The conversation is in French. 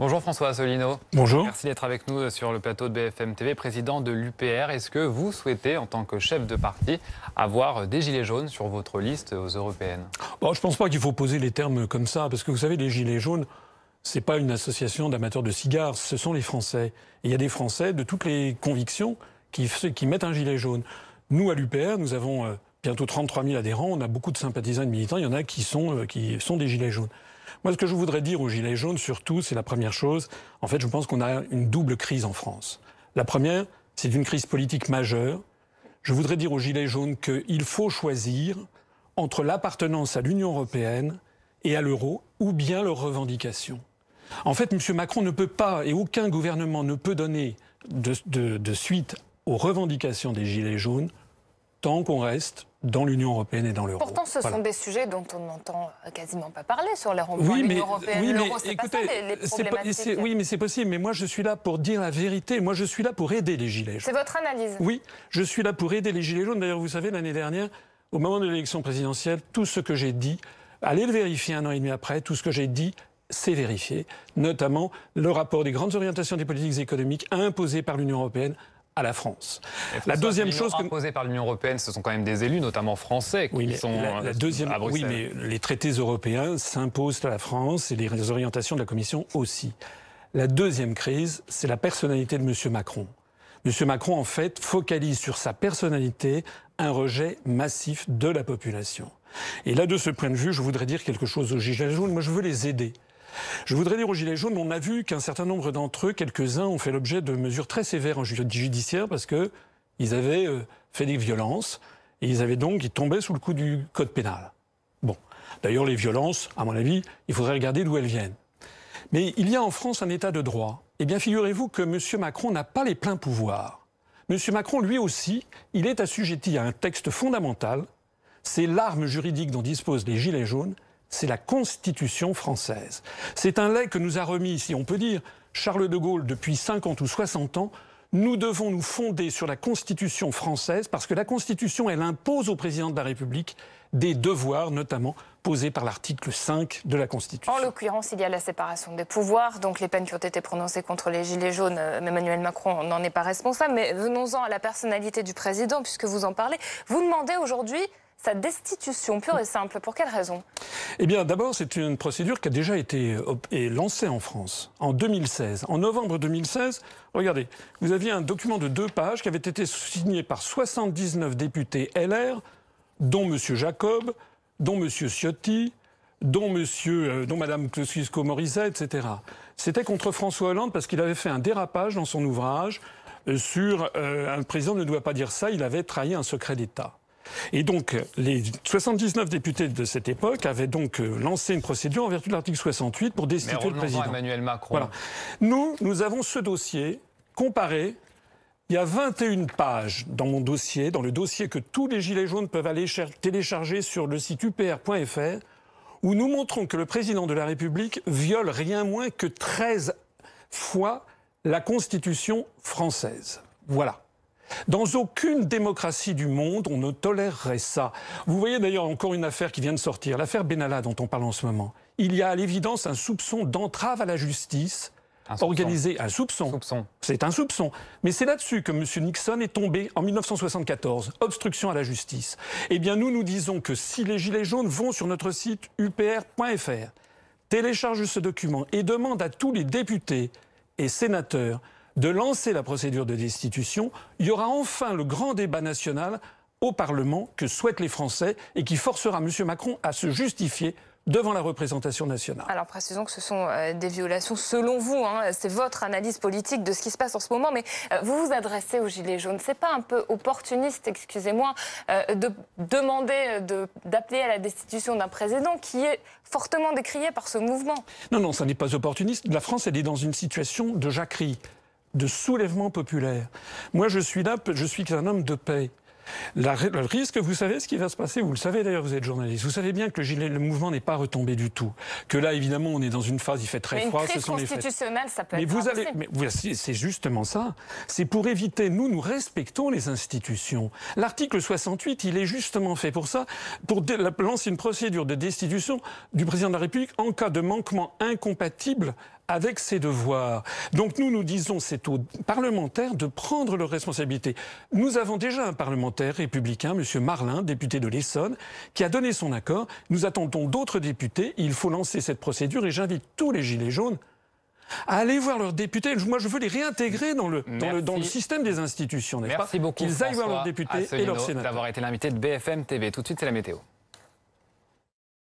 Bonjour François Asselineau. Bonjour. Merci d'être avec nous sur le plateau de BFM TV, président de l'UPR. Est-ce que vous souhaitez, en tant que chef de parti, avoir des gilets jaunes sur votre liste aux européennes? Bon, Je ne pense pas qu'il faut poser les termes comme ça, parce que vous savez, les gilets jaunes, ce n'est pas une association d'amateurs de cigares, ce sont les Français. Et il y a des Français de toutes les convictions qui, qui mettent un gilet jaune. Nous, à l'UPR, nous avons euh, bientôt 33 000 adhérents, on a beaucoup de sympathisants et de militants, il y en a qui sont, euh, qui sont des gilets jaunes. Moi, ce que je voudrais dire aux Gilets jaunes, surtout, c'est la première chose. En fait, je pense qu'on a une double crise en France. La première, c'est une crise politique majeure. Je voudrais dire aux Gilets jaunes qu'il faut choisir entre l'appartenance à l'Union européenne et à l'euro, ou bien leurs revendications. En fait, M. Macron ne peut pas, et aucun gouvernement ne peut donner de, suite aux revendications des Gilets jaunes tant qu'on reste dans l'Union européenne et dans l'euro. Pourtant, ce sont des sujets dont on n'entend quasiment pas parler sur les ronds-points oui, l'Union européenne. Oui, mais écoutez, oui, mais c'est possible. Mais moi, je suis là pour dire la vérité. Moi, je suis là pour aider les Gilets jaunes. C'est votre analyse Oui, je suis là pour aider les Gilets jaunes. D'ailleurs, vous savez, l'année dernière, au moment de l'élection présidentielle, tout ce que j'ai dit, allez le vérifier un an et demi après, tout ce que j'ai dit c'est vérifié, notamment le rapport des grandes orientations des politiques économiques imposées par l'Union européenne à la France. La deuxième chose que... imposée par l'Union européenne, ce sont quand même des élus, notamment français, qui sont la, la deuxième... à Oui, mais les traités européens s'imposent à la France et les orientations de la Commission aussi. La deuxième crise, c'est la personnalité de M. Macron. M. Macron, en fait, focalise sur sa personnalité un rejet massif de la population. Et là, de ce point de vue, je voudrais dire quelque chose aux Gilets jaunes. Moi, je veux les aider. Je voudrais dire aux Gilets jaunes, on a vu qu'un certain nombre d'entre eux, quelques-uns, ont fait l'objet de mesures très sévères en judiciaire parce qu'ils avaient euh, fait des violences et ils avaient donc, ils tombaient sous le coup du code pénal. Bon. D'ailleurs, les violences, à mon avis, il faudrait regarder d'où elles viennent. Mais il y a en France un état de droit. Eh bien, figurez-vous que M. Macron n'a pas les pleins pouvoirs. M. Macron, lui aussi, il est assujetti à un texte fondamental. C'est l'arme juridique dont disposent les Gilets jaunes c'est la Constitution française. C'est un lait que nous a remis, si on peut dire, Charles de Gaulle depuis 50 ou 60 ans. Nous devons nous fonder sur la Constitution française parce que la Constitution, elle impose au président de la République des devoirs, notamment posés par l'article 5 de la Constitution. En l'occurrence, il y a la séparation des pouvoirs, donc les peines qui ont été prononcées contre les Gilets jaunes, euh, Emmanuel Macron n'en est pas responsable. Mais venons-en à la personnalité du président, puisque vous en parlez. Vous demandez aujourd'hui sa destitution pure et simple. Pour quelle raison? Eh bien, d'abord, c'est une procédure qui a déjà été euh, lancée en France en 2016. En novembre 2016, regardez, vous aviez un document de deux pages qui avait été signé par 79 députés LR, dont M. Jacob, dont M. Ciotti, dont monsieur, euh, dont Madame Kosciusko-Morizet, etc. C'était contre François Hollande parce qu'il avait fait un dérapage dans son ouvrage euh, sur un président ne doit pas dire ça, il avait trahi un secret d'État. Et donc, les 79 députés de cette époque avaient donc euh, lancé une procédure en vertu de l'article 68 pour destituer le président. Emmanuel Macron. Nous, nous avons ce dossier comparé. Il y a 21 pages dans mon dossier, dans le dossier que tous les Gilets jaunes peuvent aller télécharger sur le site upr.fr, où nous montrons que le président de la République viole rien moins que 13 fois la Constitution française. Voilà. Dans aucune démocratie du monde, on ne tolérerait ça. Vous voyez d'ailleurs encore une affaire qui vient de sortir, l'affaire Benalla dont on parle en ce moment. Il y a à l'évidence un soupçon d'entrave à la justice organisé, un soupçon. soupçon. C'est un soupçon. Mais c'est là-dessus que M. Nixon est tombé en 1974. Obstruction à la justice. Eh bien, nous, nous disons que si les Gilets jaunes vont sur notre site upr.fr, téléchargent ce document et demandent à tous les députés et sénateurs de lancer la procédure de destitution, il y aura enfin le grand débat national au Parlement que souhaitent les Français et qui forcera M. Macron à se justifier devant la représentation nationale. Alors précisons que ce sont euh, des violations selon vous, hein, c'est votre analyse politique de ce qui se passe en ce moment, mais euh, vous vous adressez aux Gilets jaunes. C'est pas un peu opportuniste, excusez-moi, euh, de demander d'appeler à la destitution d'un président qui est fortement décrié par ce mouvement? Non, non, ça n'est pas opportuniste. La France, elle est dans une situation de jacquerie de soulèvement populaire. Moi, je suis là, je suis qu'un homme de paix. le risque, vous savez ce qui va se passer, vous le savez d'ailleurs, vous êtes journaliste, vous savez bien que le, le mouvement n'est pas retombé du tout. Que là, évidemment, on est dans une phase, il fait très froid, ce sont les constitutionnelle, ça peut mais être vous allez, mais c'est justement ça. C'est pour éviter, nous, nous respectons les institutions. L'article 68, il est justement fait pour ça, pour lancer une procédure de destitution du président de la République en cas de manquement incompatible avec ses devoirs. Donc nous, nous disons, c'est aux parlementaires de prendre leurs responsabilités. Nous avons déjà un parlementaire républicain, M. Marlin, député de l'Essonne, qui a donné son accord. Nous attendons d'autres députés. Il faut lancer cette procédure et j'invite tous les Gilets jaunes à aller voir leurs députés. Moi, je veux les réintégrer dans le, dans le, système des institutions, Merci beaucoup. Qu'ils aillent voir leurs députés et leurs sénateurs. d'avoir été l'invité de BFM TV. Tout de suite, c'est la météo.